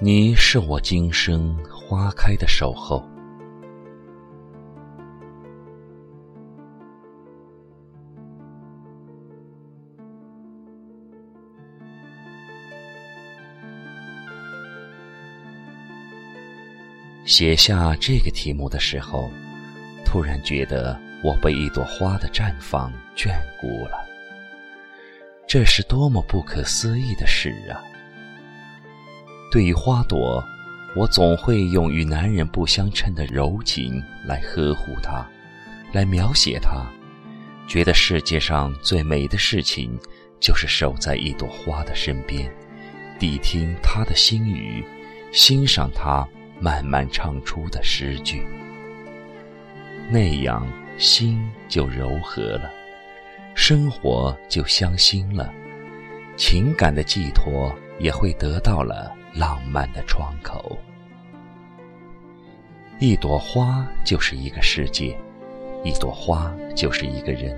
你是我今生花开的守候。写下这个题目的时候，突然觉得我被一朵花的绽放眷顾了。这是多么不可思议的事啊！对于花朵，我总会用与男人不相称的柔情来呵护它，来描写它，觉得世界上最美的事情就是守在一朵花的身边，谛听它的心语，欣赏它慢慢唱出的诗句，那样心就柔和了，生活就相新了，情感的寄托也会得到了。浪漫的窗口，一朵花就是一个世界，一朵花就是一个人。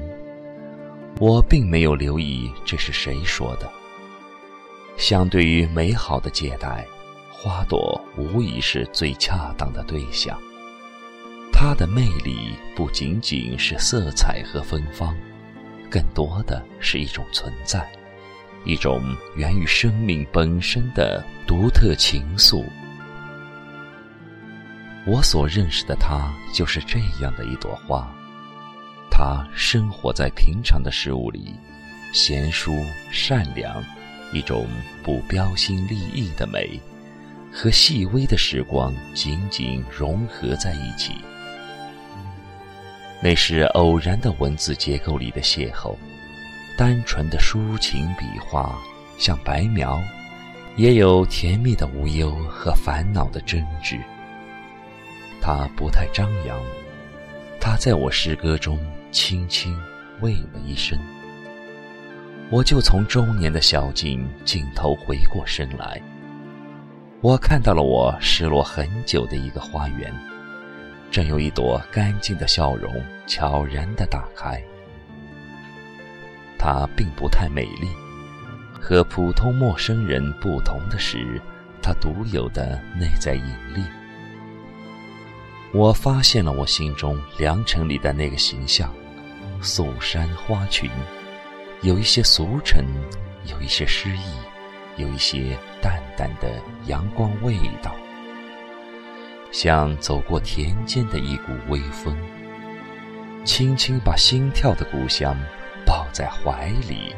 我并没有留意这是谁说的。相对于美好的接待，花朵无疑是最恰当的对象。它的魅力不仅仅是色彩和芬芳，更多的是一种存在。一种源于生命本身的独特情愫。我所认识的他，就是这样的一朵花。他生活在平常的事物里，贤淑善良，一种不标新立异的美，和细微的时光紧紧融合在一起。那是偶然的文字结构里的邂逅。单纯的抒情笔画，像白描，也有甜蜜的无忧和烦恼的真挚。它不太张扬，它在我诗歌中轻轻喂了一声。我就从中年的小径尽头回过身来，我看到了我失落很久的一个花园，正有一朵干净的笑容悄然地打开。她并不太美丽，和普通陌生人不同的是，她独有的内在引力。我发现了我心中良辰里的那个形象：素衫花裙，有一些俗尘，有一些诗意，有一些淡淡的阳光味道，像走过田间的一股微风，轻轻把心跳的故乡。抱在怀里，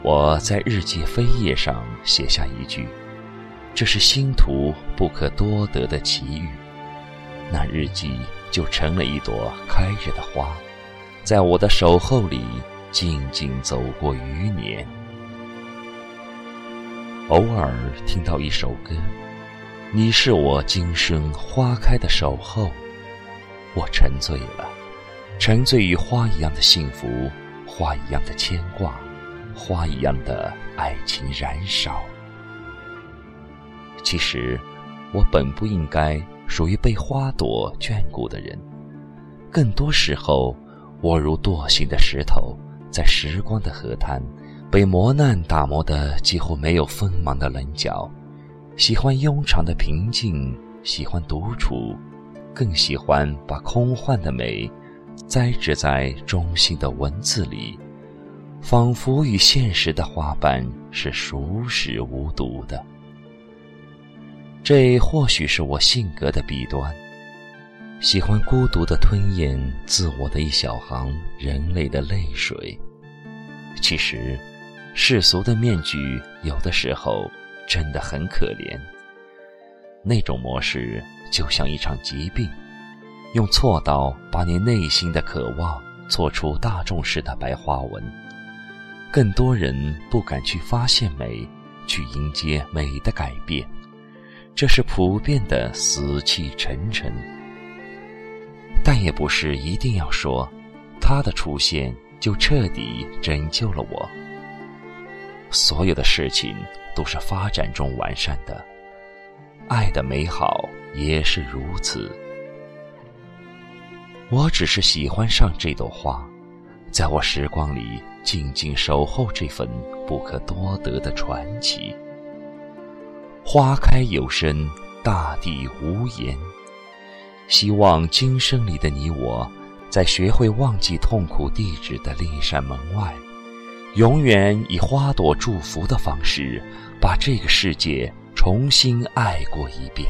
我在日记扉页上写下一句：“这是星途不可多得的奇遇。”那日记就成了一朵开着的花，在我的守候里静静走过余年。偶尔听到一首歌，你是我今生花开的守候，我沉醉了。沉醉于花一样的幸福，花一样的牵挂，花一样的爱情燃烧。其实，我本不应该属于被花朵眷顾的人。更多时候，我如惰性的石头，在时光的河滩，被磨难打磨的几乎没有锋芒的棱角。喜欢庸常的平静，喜欢独处，更喜欢把空幻的美。栽植在中性的文字里，仿佛与现实的花瓣是熟视无睹的。这或许是我性格的弊端，喜欢孤独的吞咽自我的一小行人类的泪水。其实，世俗的面具有的时候真的很可怜。那种模式就像一场疾病。用锉刀把你内心的渴望锉出大众式的白花纹，更多人不敢去发现美，去迎接美的改变，这是普遍的死气沉沉。但也不是一定要说，他的出现就彻底拯救了我。所有的事情都是发展中完善的，爱的美好也是如此。我只是喜欢上这朵花，在我时光里静静守候这份不可多得的传奇。花开有声，大地无言。希望今生里的你我，在学会忘记痛苦地址的另一扇门外，永远以花朵祝福的方式，把这个世界重新爱过一遍。